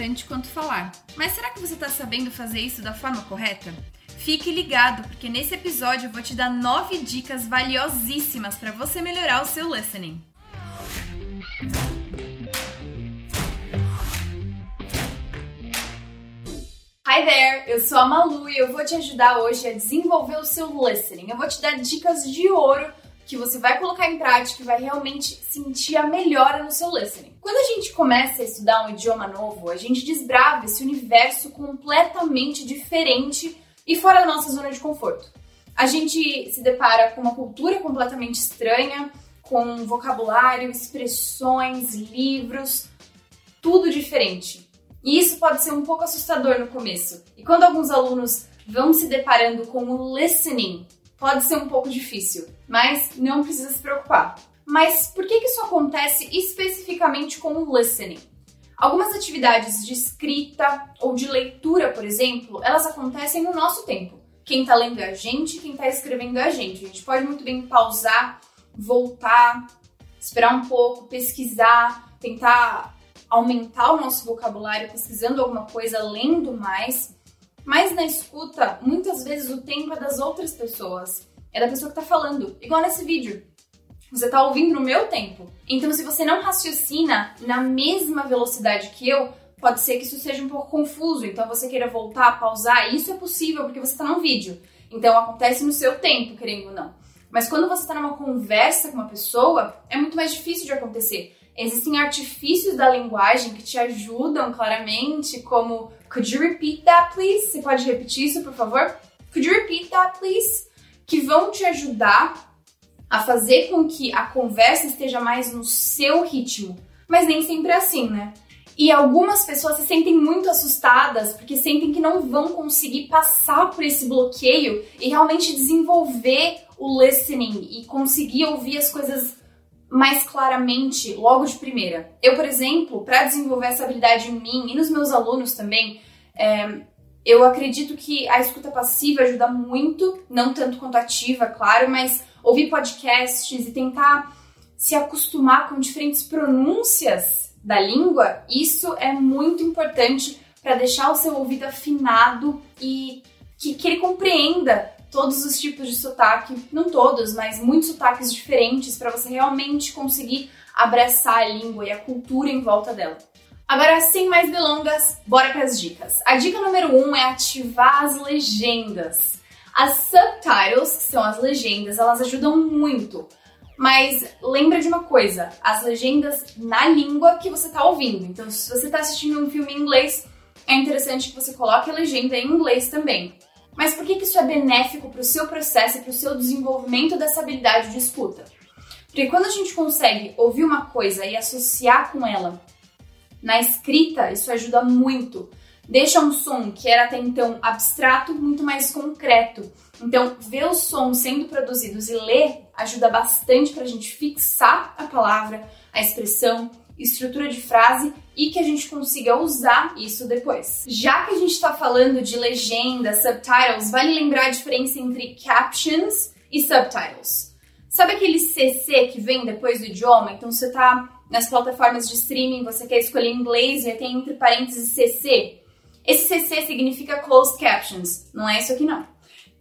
importante quanto falar. Mas será que você está sabendo fazer isso da forma correta? Fique ligado, porque nesse episódio eu vou te dar nove dicas valiosíssimas para você melhorar o seu listening. Hi there, eu sou a Malu e eu vou te ajudar hoje a desenvolver o seu listening. Eu vou te dar dicas de ouro que você vai colocar em prática e vai realmente sentir a melhora no seu listening. Quando a gente começa a estudar um idioma novo, a gente desbrava esse universo completamente diferente e fora da nossa zona de conforto. A gente se depara com uma cultura completamente estranha, com vocabulário, expressões, livros, tudo diferente. E isso pode ser um pouco assustador no começo. E quando alguns alunos vão se deparando com o listening, pode ser um pouco difícil mas não precisa se preocupar. Mas por que, que isso acontece especificamente com o listening? Algumas atividades de escrita ou de leitura, por exemplo, elas acontecem no nosso tempo. Quem está lendo é a gente, quem está escrevendo é a gente. A gente pode muito bem pausar, voltar, esperar um pouco, pesquisar, tentar aumentar o nosso vocabulário pesquisando alguma coisa, lendo mais. Mas na escuta, muitas vezes o tempo é das outras pessoas é da pessoa que tá falando. Igual nesse vídeo. Você tá ouvindo no meu tempo. Então, se você não raciocina na mesma velocidade que eu, pode ser que isso seja um pouco confuso. Então, você queira voltar, pausar. Isso é possível porque você tá num vídeo. Então, acontece no seu tempo, querendo ou não. Mas quando você está numa conversa com uma pessoa, é muito mais difícil de acontecer. Existem artifícios da linguagem que te ajudam claramente, como Could you repeat that, please? Você pode repetir isso, por favor? Could you repeat that, please? que vão te ajudar a fazer com que a conversa esteja mais no seu ritmo. Mas nem sempre é assim, né? E algumas pessoas se sentem muito assustadas porque sentem que não vão conseguir passar por esse bloqueio e realmente desenvolver o listening e conseguir ouvir as coisas mais claramente logo de primeira. Eu, por exemplo, para desenvolver essa habilidade em mim e nos meus alunos também, é, eu acredito que a escuta passiva ajuda muito, não tanto quanto ativa, claro, mas ouvir podcasts e tentar se acostumar com diferentes pronúncias da língua, isso é muito importante para deixar o seu ouvido afinado e que, que ele compreenda todos os tipos de sotaque, não todos, mas muitos sotaques diferentes para você realmente conseguir abraçar a língua e a cultura em volta dela. Agora, sem mais delongas, bora para as dicas. A dica número 1 um é ativar as legendas. As subtitles, que são as legendas, elas ajudam muito. Mas lembra de uma coisa, as legendas na língua que você está ouvindo. Então, se você está assistindo um filme em inglês, é interessante que você coloque a legenda em inglês também. Mas por que, que isso é benéfico para o seu processo e para o seu desenvolvimento dessa habilidade de escuta? Porque quando a gente consegue ouvir uma coisa e associar com ela na escrita, isso ajuda muito. Deixa um som que era até então abstrato muito mais concreto. Então, ver os sons sendo produzidos e ler ajuda bastante para a gente fixar a palavra, a expressão, estrutura de frase e que a gente consiga usar isso depois. Já que a gente está falando de legenda, subtitles, vale lembrar a diferença entre captions e subtitles. Sabe aquele CC que vem depois do idioma? Então você está nas plataformas de streaming você quer escolher inglês e tem entre parênteses CC. Esse CC significa Closed Captions, não é isso aqui não.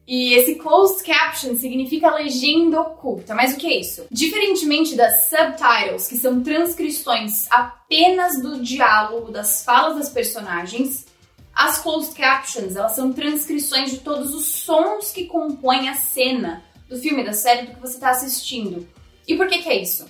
E esse closed caption significa legenda oculta. Mas o que é isso? Diferentemente das subtitles, que são transcrições apenas do diálogo, das falas das personagens, as closed captions, elas são transcrições de todos os sons que compõem a cena do filme, da série, do que você está assistindo. E por que que é isso?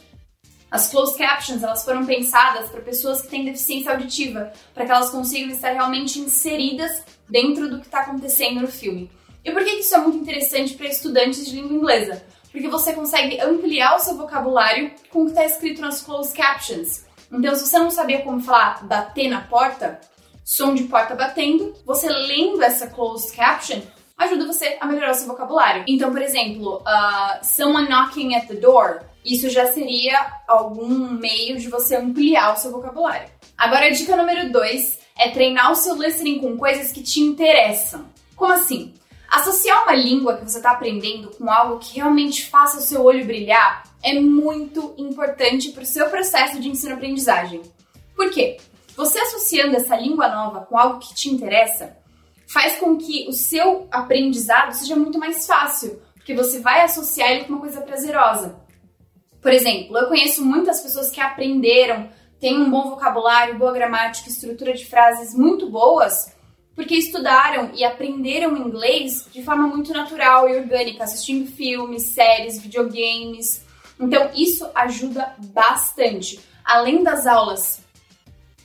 As closed captions, elas foram pensadas para pessoas que têm deficiência auditiva, para que elas consigam estar realmente inseridas dentro do que está acontecendo no filme. E por que isso é muito interessante para estudantes de língua inglesa? Porque você consegue ampliar o seu vocabulário com o que está escrito nas closed captions. Então, se você não sabia como falar bater na porta, som de porta batendo, você lendo essa closed caption ajuda você a melhorar o seu vocabulário. Então, por exemplo, uh, someone knocking at the door, isso já seria algum meio de você ampliar o seu vocabulário. Agora, a dica número 2 é treinar o seu listening com coisas que te interessam. Como assim? Associar uma língua que você está aprendendo com algo que realmente faça o seu olho brilhar é muito importante para o seu processo de ensino-aprendizagem. Por quê? Você associando essa língua nova com algo que te interessa, faz com que o seu aprendizado seja muito mais fácil, porque você vai associar ele com uma coisa prazerosa. Por exemplo, eu conheço muitas pessoas que aprenderam, têm um bom vocabulário, boa gramática, estrutura de frases muito boas, porque estudaram e aprenderam inglês de forma muito natural e orgânica, assistindo filmes, séries, videogames. Então, isso ajuda bastante. Além das aulas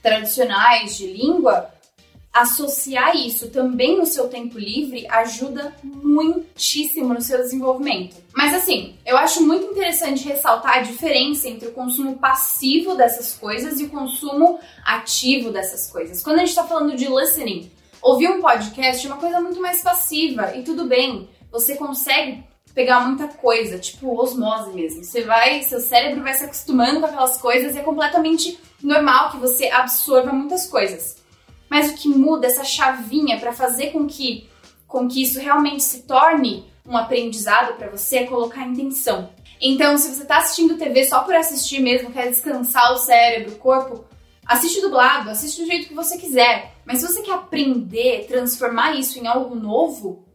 tradicionais de língua, associar isso também no seu tempo livre ajuda muitíssimo no seu desenvolvimento. Mas assim, eu acho muito interessante ressaltar a diferença entre o consumo passivo dessas coisas e o consumo ativo dessas coisas. Quando a gente está falando de listening, ouvir um podcast é uma coisa muito mais passiva e tudo bem, você consegue pegar muita coisa, tipo osmose mesmo. Você vai, seu cérebro vai se acostumando com aquelas coisas e é completamente normal que você absorva muitas coisas. Mas o que muda essa chavinha para fazer com que, com que isso realmente se torne um aprendizado para você é colocar intenção. Então, se você está assistindo TV só por assistir mesmo, quer descansar o cérebro, o corpo, assiste dublado, assiste do jeito que você quiser. Mas se você quer aprender, transformar isso em algo novo,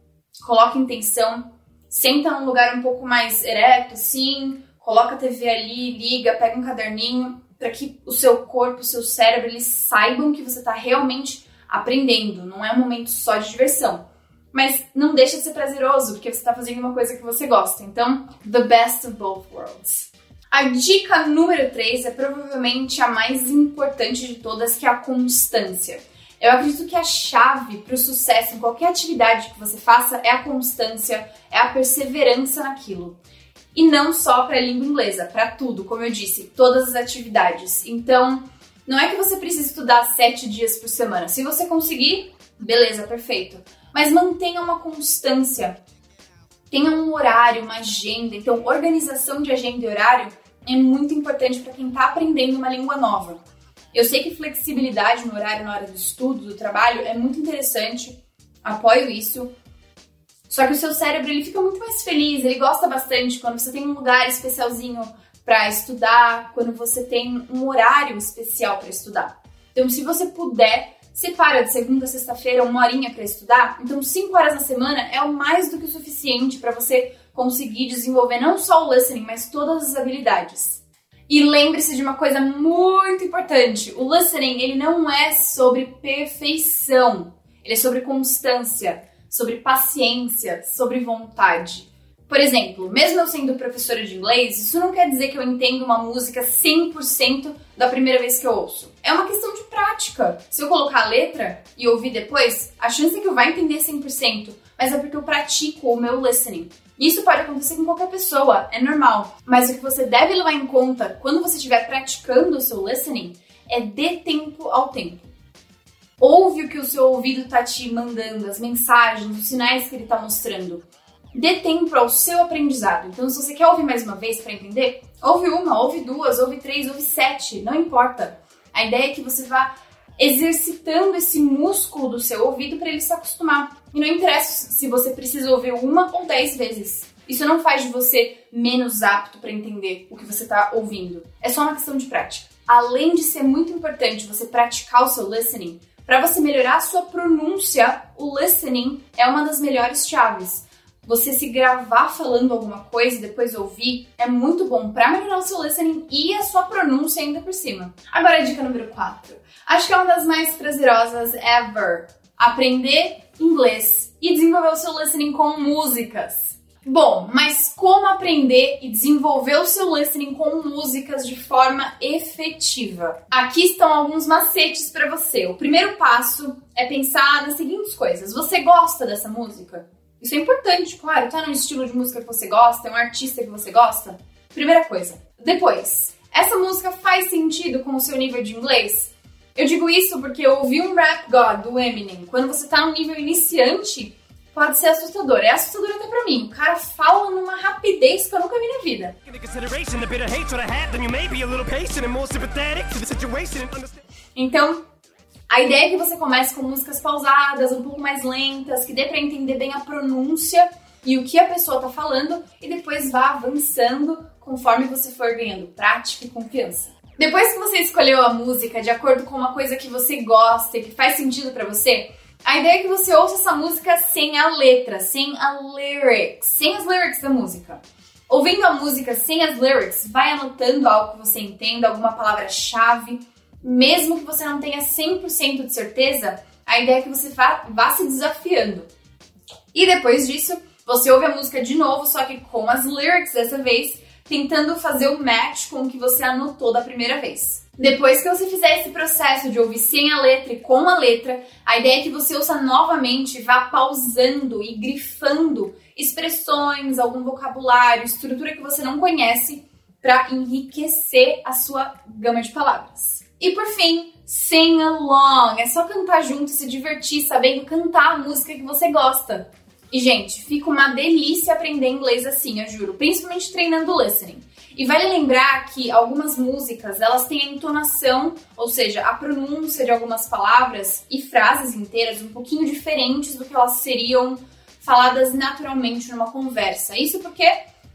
coloque intenção, senta num lugar um pouco mais ereto, assim, coloca a TV ali, liga, pega um caderninho para que o seu corpo, o seu cérebro, eles saibam que você está realmente aprendendo. Não é um momento só de diversão. Mas não deixa de ser prazeroso, porque você está fazendo uma coisa que você gosta. Então, the best of both worlds. A dica número 3 é provavelmente a mais importante de todas, que é a constância. Eu acredito que a chave para o sucesso em qualquer atividade que você faça é a constância, é a perseverança naquilo. E não só para a língua inglesa, para tudo, como eu disse, todas as atividades. Então, não é que você precisa estudar sete dias por semana. Se você conseguir, beleza, perfeito. Mas mantenha uma constância. Tenha um horário, uma agenda. Então, organização de agenda e horário é muito importante para quem está aprendendo uma língua nova. Eu sei que flexibilidade no horário na hora do estudo, do trabalho, é muito interessante. Apoio isso. Só que o seu cérebro ele fica muito mais feliz, ele gosta bastante quando você tem um lugar especialzinho para estudar, quando você tem um horário especial para estudar. Então, se você puder, separa de segunda a sexta-feira uma horinha para estudar. Então, cinco horas na semana é o mais do que o suficiente para você conseguir desenvolver não só o listening, mas todas as habilidades. E lembre-se de uma coisa muito importante: o listening ele não é sobre perfeição, ele é sobre constância sobre paciência, sobre vontade. Por exemplo, mesmo eu sendo professora de inglês, isso não quer dizer que eu entendo uma música 100% da primeira vez que eu ouço. É uma questão de prática. Se eu colocar a letra e ouvir depois, a chance é que eu vá entender 100%, mas é porque eu pratico o meu listening. Isso pode acontecer com qualquer pessoa, é normal. Mas o que você deve levar em conta quando você estiver praticando o seu listening é dê tempo ao tempo ouve o que o seu ouvido tá te mandando, as mensagens, os sinais que ele tá mostrando. Dê tempo ao seu aprendizado. Então, se você quer ouvir mais uma vez para entender, ouve uma, ouve duas, ouve três, ouve sete, não importa. A ideia é que você vá exercitando esse músculo do seu ouvido para ele se acostumar. E não interessa se você precisa ouvir uma ou dez vezes. Isso não faz de você menos apto para entender o que você está ouvindo. É só uma questão de prática. Além de ser muito importante você praticar o seu listening, para você melhorar a sua pronúncia, o listening é uma das melhores chaves. Você se gravar falando alguma coisa e depois ouvir é muito bom para melhorar o seu listening e a sua pronúncia ainda por cima. Agora a dica número 4. Acho que é uma das mais prazerosas ever. Aprender inglês e desenvolver o seu listening com músicas. Bom, mas como aprender e desenvolver o seu listening com músicas de forma efetiva? Aqui estão alguns macetes para você. O primeiro passo é pensar nas seguintes coisas: você gosta dessa música? Isso é importante, claro, tá no estilo de música que você gosta, é um artista que você gosta. Primeira coisa. Depois, essa música faz sentido com o seu nível de inglês? Eu digo isso porque eu ouvi um Rap God do Eminem. Quando você tá no nível iniciante, pode ser assustador. É assustador até pra mim. O cara fala numa rapidez que eu nunca vi na vida. Então, a ideia é que você comece com músicas pausadas, um pouco mais lentas, que dê pra entender bem a pronúncia e o que a pessoa tá falando, e depois vá avançando conforme você for ganhando prática e confiança. Depois que você escolheu a música de acordo com uma coisa que você gosta e que faz sentido para você, a ideia é que você ouça essa música sem a letra, sem a lyrics, sem as lyrics da música. Ouvindo a música sem as lyrics, vai anotando algo que você entenda, alguma palavra-chave, mesmo que você não tenha 100% de certeza, a ideia é que você vá, se desafiando. E depois disso, você ouve a música de novo, só que com as lyrics dessa vez, tentando fazer o match com o que você anotou da primeira vez. Depois que você fizer esse processo de ouvir sem a letra e com a letra, a ideia é que você ouça novamente vá pausando e grifando expressões, algum vocabulário, estrutura que você não conhece para enriquecer a sua gama de palavras. E por fim, sing along. É só cantar junto e se divertir sabendo cantar a música que você gosta. E, gente, fica uma delícia aprender inglês assim, eu juro. Principalmente treinando listening. E vale lembrar que algumas músicas, elas têm a entonação, ou seja, a pronúncia de algumas palavras e frases inteiras um pouquinho diferentes do que elas seriam faladas naturalmente numa conversa. Isso porque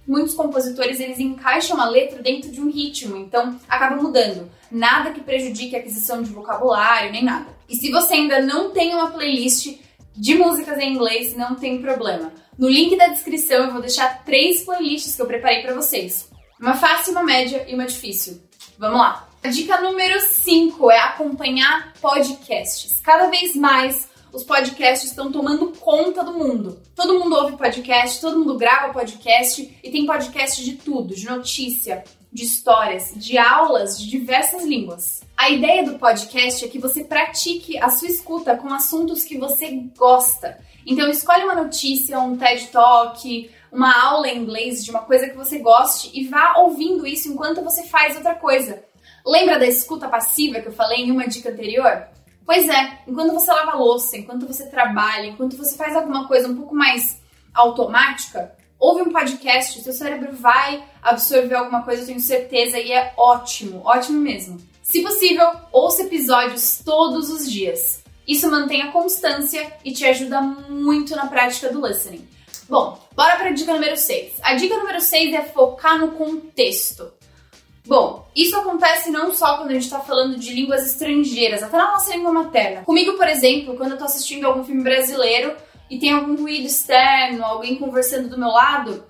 muitos compositores eles encaixam a letra dentro de um ritmo, então acaba mudando. Nada que prejudique a aquisição de vocabulário, nem nada. E se você ainda não tem uma playlist de músicas em inglês, não tem problema. No link da descrição eu vou deixar três playlists que eu preparei para vocês. Uma fácil, uma média e uma difícil. Vamos lá. A dica número 5 é acompanhar podcasts. Cada vez mais os podcasts estão tomando conta do mundo. Todo mundo ouve podcast, todo mundo grava podcast e tem podcast de tudo, de notícia, de histórias, de aulas de diversas línguas. A ideia do podcast é que você pratique a sua escuta com assuntos que você gosta. Então escolhe uma notícia, um TED Talk, uma aula em inglês de uma coisa que você goste e vá ouvindo isso enquanto você faz outra coisa. Lembra da escuta passiva que eu falei em uma dica anterior? Pois é, enquanto você lava louça, enquanto você trabalha, enquanto você faz alguma coisa um pouco mais automática, ouve um podcast, seu cérebro vai absorver alguma coisa, eu tenho certeza, e é ótimo, ótimo mesmo. Se possível, ouça episódios todos os dias. Isso mantém a constância e te ajuda muito na prática do listening. Bom, bora para a dica número 6. A dica número 6 é focar no contexto. Bom, isso acontece não só quando a gente está falando de línguas estrangeiras, até na nossa língua materna. Comigo, por exemplo, quando eu tô assistindo algum filme brasileiro e tem algum ruído externo, alguém conversando do meu lado,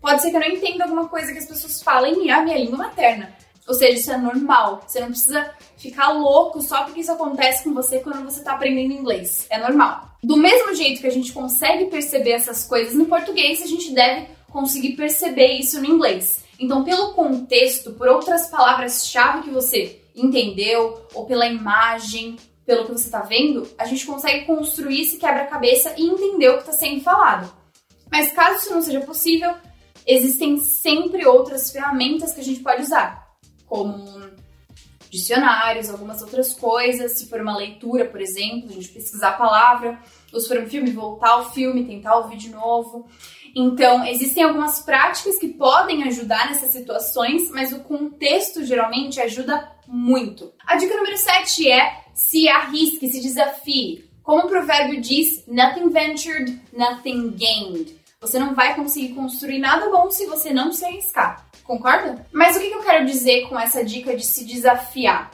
pode ser que eu não entenda alguma coisa que as pessoas falem e a minha língua materna. Ou seja, isso é normal. Você não precisa ficar louco só porque isso acontece com você quando você está aprendendo inglês. É normal. Do mesmo jeito que a gente consegue perceber essas coisas no português, a gente deve conseguir perceber isso no inglês. Então, pelo contexto, por outras palavras-chave que você entendeu, ou pela imagem, pelo que você está vendo, a gente consegue construir esse quebra-cabeça e entender o que está sendo falado. Mas caso isso não seja possível, existem sempre outras ferramentas que a gente pode usar, como dicionários, algumas outras coisas. Se for uma leitura, por exemplo, a gente pesquisar a palavra, ou se for um filme, voltar ao filme, tentar ouvir de novo. Então, existem algumas práticas que podem ajudar nessas situações, mas o contexto geralmente ajuda muito. A dica número 7 é se arrisque, se desafie. Como o provérbio diz, nothing ventured, nothing gained. Você não vai conseguir construir nada bom se você não se arriscar. Concorda? Mas o que eu quero dizer com essa dica de se desafiar?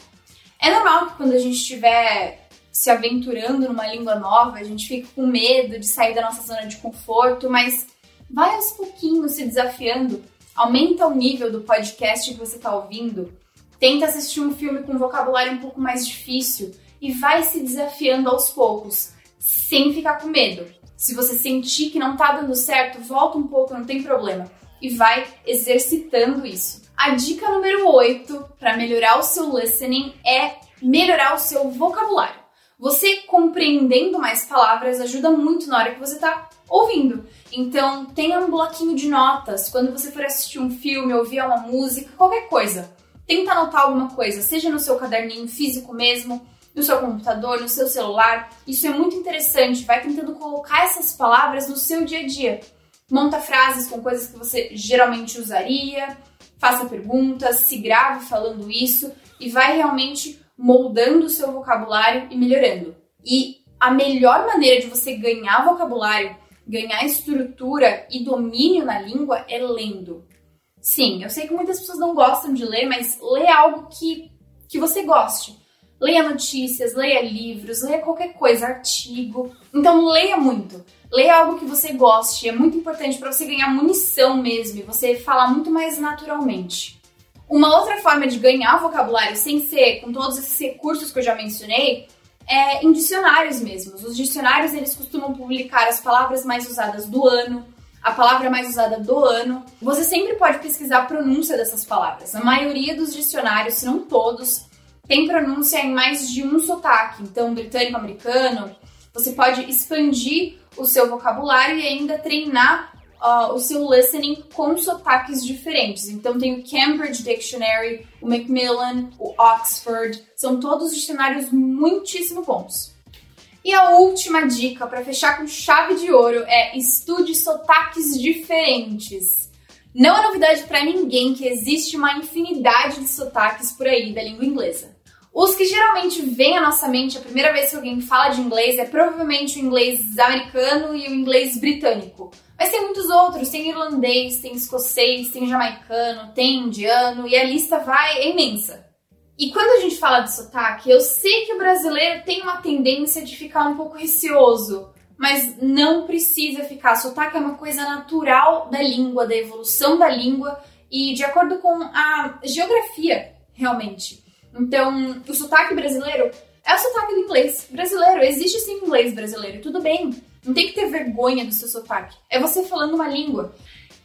É normal que quando a gente estiver se aventurando numa língua nova, a gente fique com medo de sair da nossa zona de conforto, mas vai aos pouquinhos se desafiando, aumenta o nível do podcast que você está ouvindo, tenta assistir um filme com vocabulário um pouco mais difícil e vai se desafiando aos poucos, sem ficar com medo. Se você sentir que não está dando certo, volta um pouco, não tem problema, e vai exercitando isso. A dica número 8 para melhorar o seu listening é melhorar o seu vocabulário. Você compreendendo mais palavras ajuda muito na hora que você está ouvindo. Então, tenha um bloquinho de notas quando você for assistir um filme, ouvir uma música, qualquer coisa. Tenta anotar alguma coisa, seja no seu caderninho físico mesmo, no seu computador, no seu celular. Isso é muito interessante. Vai tentando colocar essas palavras no seu dia a dia. Monta frases com coisas que você geralmente usaria, faça perguntas, se grave falando isso e vai realmente moldando o seu vocabulário e melhorando. E a melhor maneira de você ganhar vocabulário, ganhar estrutura e domínio na língua é lendo. Sim, eu sei que muitas pessoas não gostam de ler, mas lê algo que, que você goste. Leia notícias, leia livros, leia qualquer coisa, artigo. Então leia muito. Leia algo que você goste. É muito importante para você ganhar munição mesmo e você falar muito mais naturalmente. Uma outra forma de ganhar vocabulário sem ser com todos esses recursos que eu já mencionei é em dicionários mesmos. Os dicionários eles costumam publicar as palavras mais usadas do ano, a palavra mais usada do ano. Você sempre pode pesquisar a pronúncia dessas palavras. A maioria dos dicionários, se não todos, tem pronúncia em mais de um sotaque. Então, britânico, americano, você pode expandir o seu vocabulário e ainda treinar uh, o seu listening com sotaques diferentes. Então, tem o Cambridge Dictionary, o Macmillan, o Oxford, são todos dicionários muitíssimo bons. E a última dica para fechar com chave de ouro é estude sotaques diferentes. Não é novidade para ninguém que existe uma infinidade de sotaques por aí da língua inglesa. Os que geralmente vêm à nossa mente a primeira vez que alguém fala de inglês é provavelmente o inglês americano e o inglês britânico. Mas tem muitos outros, tem irlandês, tem escocês, tem jamaicano, tem indiano e a lista vai é imensa. E quando a gente fala de sotaque, eu sei que o brasileiro tem uma tendência de ficar um pouco receoso, mas não precisa ficar. Sotaque é uma coisa natural da língua, da evolução da língua e de acordo com a geografia, realmente. Então, o sotaque brasileiro é o sotaque do inglês brasileiro. Existe sim inglês brasileiro, tudo bem. Não tem que ter vergonha do seu sotaque. É você falando uma língua.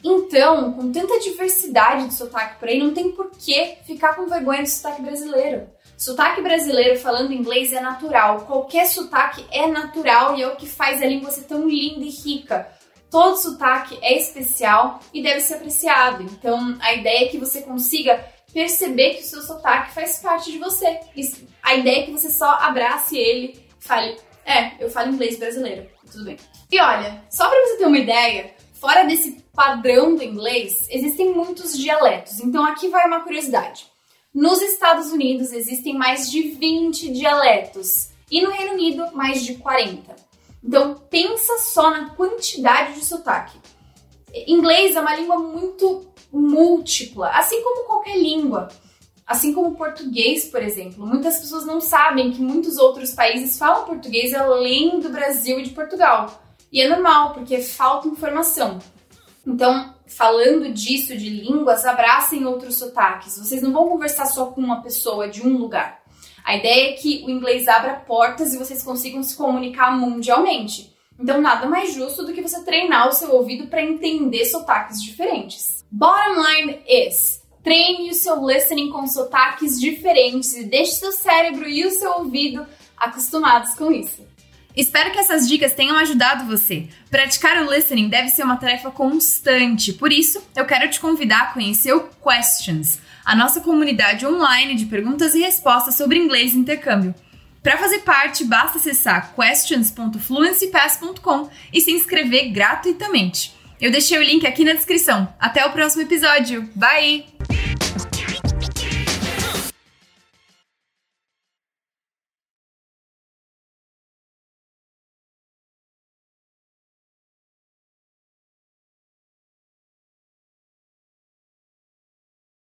Então, com tanta diversidade de sotaque por aí, não tem por que ficar com vergonha do sotaque brasileiro. Sotaque brasileiro falando inglês é natural. Qualquer sotaque é natural e é o que faz a língua ser tão linda e rica. Todo sotaque é especial e deve ser apreciado. Então, a ideia é que você consiga perceber que o seu sotaque faz parte de você. a ideia é que você só abrace ele fale: É, eu falo inglês brasileiro. Tudo bem. E olha, só para você ter uma ideia, fora desse padrão do inglês, existem muitos dialetos. Então aqui vai uma curiosidade. Nos Estados Unidos existem mais de 20 dialetos e no Reino Unido mais de 40. Então pensa só na quantidade de sotaque. Inglês é uma língua muito múltipla, assim como qualquer língua. Assim como o português, por exemplo. Muitas pessoas não sabem que muitos outros países falam português além do Brasil e de Portugal. E é normal, porque falta informação. Então, falando disso, de línguas, abracem outros sotaques. Vocês não vão conversar só com uma pessoa de um lugar. A ideia é que o inglês abra portas e vocês consigam se comunicar mundialmente. Então, nada mais justo do que você treinar o seu ouvido para entender sotaques diferentes. Bottom line is: treine o seu listening com sotaques diferentes e deixe seu cérebro e o seu ouvido acostumados com isso. Espero que essas dicas tenham ajudado você. Praticar o listening deve ser uma tarefa constante, por isso eu quero te convidar a conhecer o Questions, a nossa comunidade online de perguntas e respostas sobre inglês e intercâmbio. Para fazer parte, basta acessar questions.fluencypass.com e se inscrever gratuitamente. Eu deixei o link aqui na descrição. Até o próximo episódio. Bye!